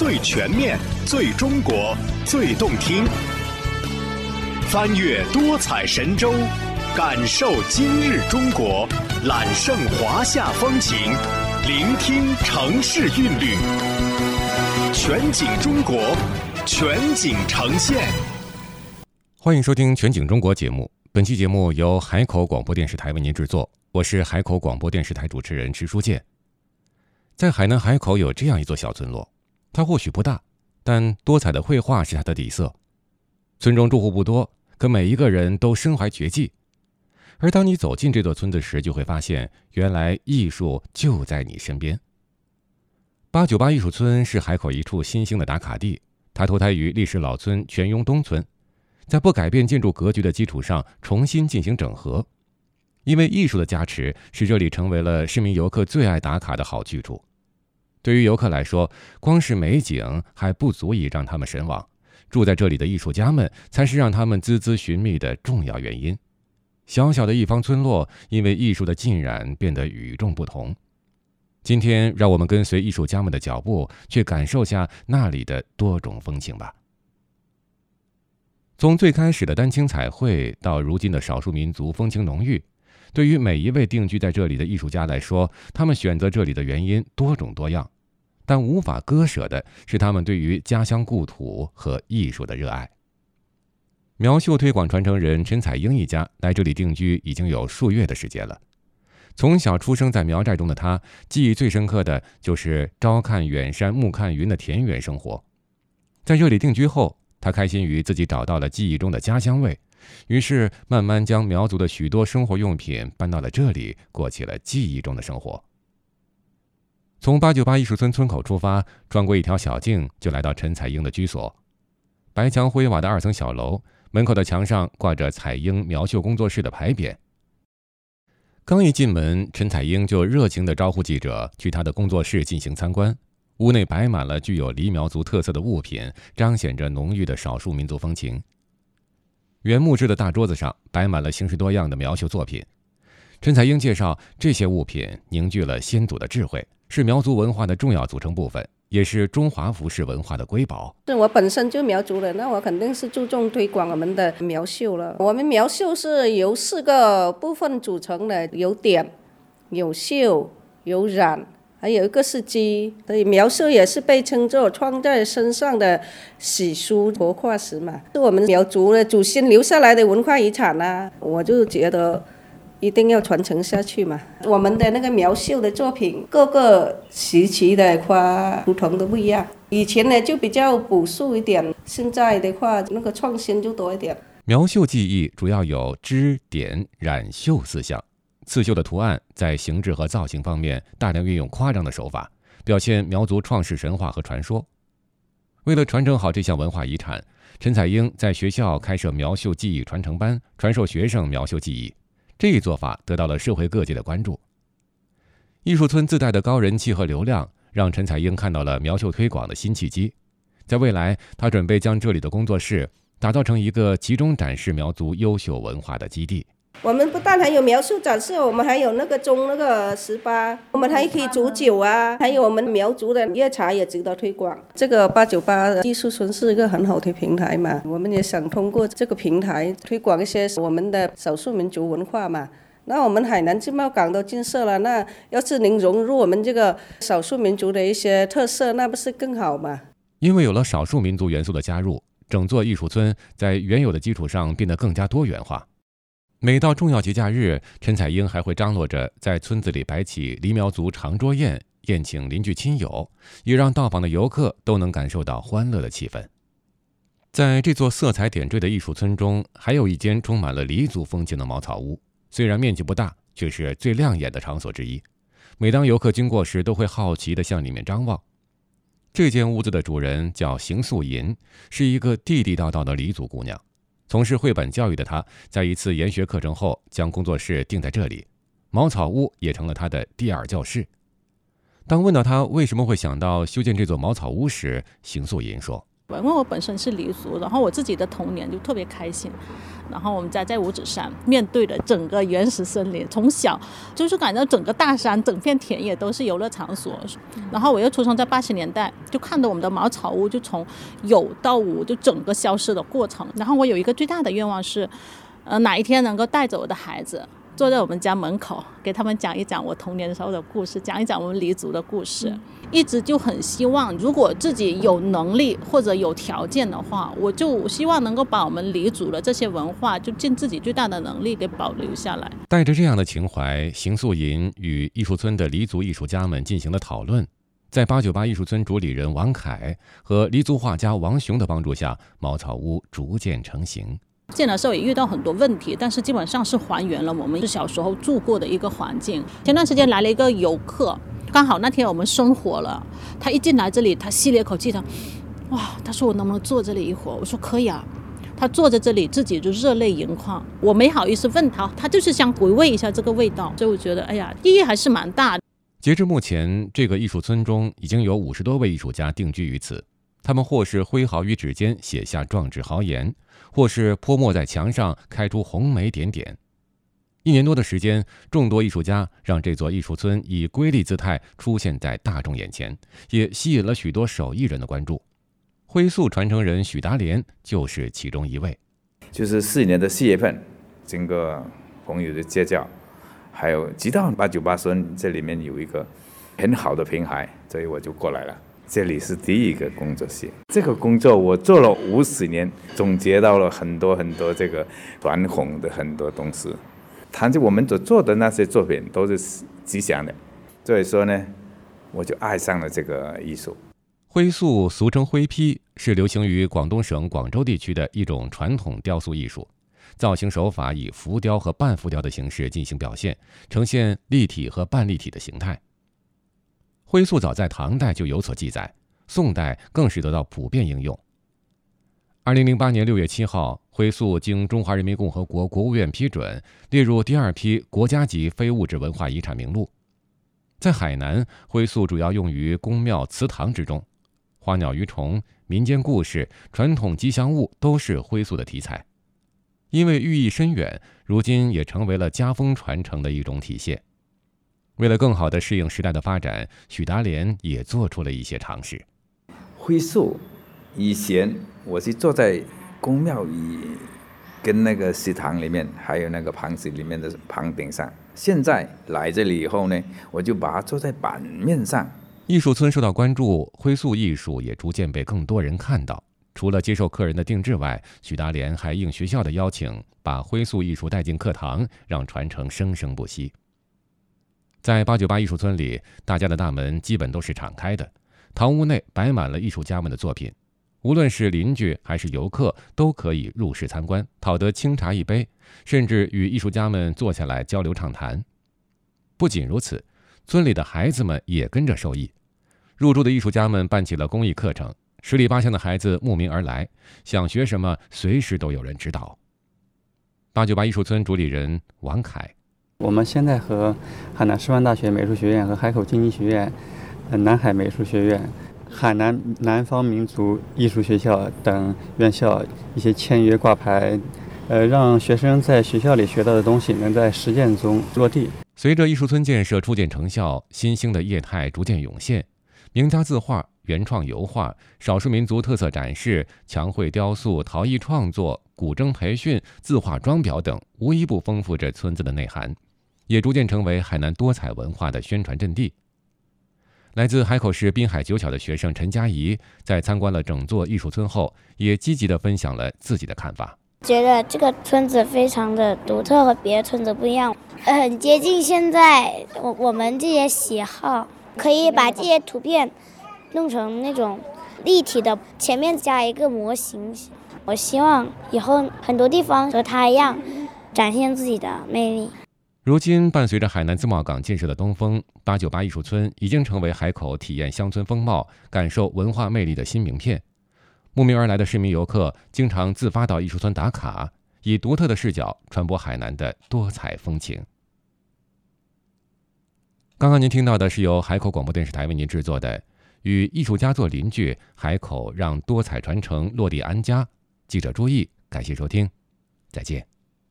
最全面、最中国、最动听。翻越多彩神州，感受今日中国，揽胜华夏风情，聆听城市韵律。全景中国，全景呈现。欢迎收听《全景中国》节目。本期节目由海口广播电视台为您制作，我是海口广播电视台主持人池书建。在海南海口有这样一座小村落。它或许不大，但多彩的绘画是它的底色。村中住户不多，可每一个人都身怀绝技。而当你走进这座村子时，就会发现，原来艺术就在你身边。八九八艺术村是海口一处新兴的打卡地，它脱胎于历史老村全雍东村，在不改变建筑格局的基础上重新进行整合。因为艺术的加持，使这里成为了市民游客最爱打卡的好去处。对于游客来说，光是美景还不足以让他们神往，住在这里的艺术家们才是让他们孜孜寻觅的重要原因。小小的一方村落，因为艺术的浸染变得与众不同。今天，让我们跟随艺术家们的脚步，去感受下那里的多种风情吧。从最开始的丹青彩绘，到如今的少数民族风情浓郁。对于每一位定居在这里的艺术家来说，他们选择这里的原因多种多样，但无法割舍的是他们对于家乡故土和艺术的热爱。苗绣推广传承人陈彩英一家来这里定居已经有数月的时间了。从小出生在苗寨中的他，记忆最深刻的就是朝看远山，暮看云的田园生活。在这里定居后，他开心于自己找到了记忆中的家乡味。于是，慢慢将苗族的许多生活用品搬到了这里，过起了记忆中的生活。从八九八艺术村村口出发，穿过一条小径，就来到陈彩英的居所。白墙灰瓦的二层小楼，门口的墙上挂着彩英苗绣工作室的牌匾。刚一进门，陈彩英就热情地招呼记者去她的工作室进行参观。屋内摆满了具有黎苗族特色的物品，彰显着浓郁的少数民族风情。原木质的大桌子上摆满了形式多样的苗绣作品。陈彩英介绍，这些物品凝聚了先祖的智慧，是苗族文化的重要组成部分，也是中华服饰文化的瑰宝。是我本身就苗族人，那我肯定是注重推广我们的苗绣了。我们苗绣是由四个部分组成的，有点、有绣、有染。还有一个是鸡，所以苗绣也是被称作穿在身上的史书活化石嘛，是我们苗族的祖先留下来的文化遗产呐。我就觉得一定要传承下去嘛。我们的那个苗绣的作品，各个时期的花不同都不一样。以前呢就比较朴素一点，现在的话那个创新就多一点。苗绣技艺主要有织、点、染、绣四项。刺绣的图案在形制和造型方面大量运用夸张的手法，表现苗族创世神话和传说。为了传承好这项文化遗产，陈彩英在学校开设苗绣技艺传承班，传授学生苗绣技艺。这一做法得到了社会各界的关注。艺术村自带的高人气和流量，让陈彩英看到了苗绣推广的新契机。在未来，她准备将这里的工作室打造成一个集中展示苗族优秀文化的基地。我们不但还有苗绣展示，我们还有那个中那个十八，我们还可以煮酒啊，还有我们苗族的夜茶也值得推广。这个八九八艺术村是一个很好的平台嘛，我们也想通过这个平台推广一些我们的少数民族文化嘛。那我们海南自贸港都建设了，那要是能融入我们这个少数民族的一些特色，那不是更好吗？因为有了少数民族元素的加入，整座艺术村在原有的基础上变得更加多元化。每到重要节假日，陈彩英还会张罗着在村子里摆起黎苗族长桌宴，宴请邻居亲友，也让到访的游客都能感受到欢乐的气氛。在这座色彩点缀的艺术村中，还有一间充满了黎族风情的茅草屋，虽然面积不大，却是最亮眼的场所之一。每当游客经过时，都会好奇地向里面张望。这间屋子的主人叫邢素银，是一个地地道道的黎族姑娘。从事绘本教育的他，在一次研学课程后，将工作室定在这里，茅草屋也成了他的第二教室。当问到他为什么会想到修建这座茅草屋时，邢素银说：“因为我本身是黎族，然后我自己的童年就特别开心。然后我们家在五指山，面对的整个原始森林，从小就是感觉整个大山、整片田野都是游乐场所。然后我又出生在八十年代，就看到我们的茅草屋就从有到无就整个消失的过程。然后我有一个最大的愿望是，呃，哪一天能够带着我的孩子。坐在我们家门口，给他们讲一讲我童年的时候的故事，讲一讲我们黎族的故事。一直就很希望，如果自己有能力或者有条件的话，我就希望能够把我们黎族的这些文化，就尽自己最大的能力给保留下来。带着这样的情怀，邢素银与艺术村的黎族艺术家们进行了讨论。在八九八艺术村主理人王凯和黎族画家王雄的帮助下，茅草屋逐渐成型。建的时候也遇到很多问题，但是基本上是还原了我们小时候住过的一个环境。前段时间来了一个游客，刚好那天我们生火了，他一进来这里，他吸了一口气，他，哇，他说我能不能坐这里一会儿？我说可以啊。他坐在这里，自己就热泪盈眶。我没好意思问他，他就是想回味一下这个味道。所以我觉得，哎呀，意义还是蛮大的。截至目前，这个艺术村中已经有五十多位艺术家定居于此。他们或是挥毫于指尖写下壮志豪言，或是泼墨在墙上开出红梅点点。一年多的时间，众多艺术家让这座艺术村以瑰丽姿态出现在大众眼前，也吸引了许多手艺人的关注。徽塑传承人许达莲就是其中一位。就是四年的四月份，经过朋友的介绍，还有吉道八九八村这里面有一个很好的平台，所以我就过来了。这里是第一个工作室，这个工作我做了五十年，总结到了很多很多这个传统的很多东西。谈着我们所做的那些作品都是吉祥的，所以说呢，我就爱上了这个艺术。徽塑俗称徽批，是流行于广东省广州地区的一种传统雕塑艺术，造型手法以浮雕和半浮雕的形式进行表现，呈现立体和半立体的形态。徽塑早在唐代就有所记载，宋代更是得到普遍应用。二零零八年六月七号，徽塑经中华人民共和国国务院批准，列入第二批国家级非物质文化遗产名录。在海南，徽塑主要用于宫庙祠堂之中，花鸟鱼虫、民间故事、传统吉祥物都是徽塑的题材。因为寓意深远，如今也成为了家风传承的一种体现。为了更好地适应时代的发展，许达莲也做出了一些尝试。灰塑以前我是坐在宫庙里，跟那个食堂里面，还有那个盘子里面的旁顶上。现在来这里以后呢，我就把它坐在板面上。艺术村受到关注，灰塑艺术也逐渐被更多人看到。除了接受客人的定制外，许达莲还应学校的邀请，把灰塑艺术带进课堂，让传承生生不息。在八九八艺术村里，大家的大门基本都是敞开的，堂屋内摆满了艺术家们的作品，无论是邻居还是游客都可以入室参观，讨得清茶一杯，甚至与艺术家们坐下来交流畅谈。不仅如此，村里的孩子们也跟着受益，入住的艺术家们办起了公益课程，十里八乡的孩子慕名而来，想学什么随时都有人指导。八九八艺术村主理人王凯。我们现在和海南师范大学美术学院和海口经济学院、南海美术学院、海南南方民族艺术学校等院校一些签约挂牌，呃，让学生在学校里学到的东西能在实践中落地。随着艺术村建设初见成效，新兴的业态逐渐涌现，名家字画、原创油画、少数民族特色展示、墙绘雕塑、陶艺创作、古筝培训、字画装裱等，无一不丰富着村子的内涵。也逐渐成为海南多彩文化的宣传阵地。来自海口市滨海九小的学生陈佳怡在参观了整座艺术村后，也积极地分享了自己的看法。觉得这个村子非常的独特，和别的村子不一样，很接近现在我我们这些喜好，可以把这些图片弄成那种立体的，前面加一个模型。我希望以后很多地方和它一样，展现自己的魅力。如今，伴随着海南自贸港建设的东风，八九八艺术村已经成为海口体验乡村风貌、感受文化魅力的新名片。慕名而来的市民游客经常自发到艺术村打卡，以独特的视角传播海南的多彩风情。刚刚您听到的是由海口广播电视台为您制作的《与艺术家做邻居，海口让多彩传承落地安家。记者朱毅，感谢收听，再见。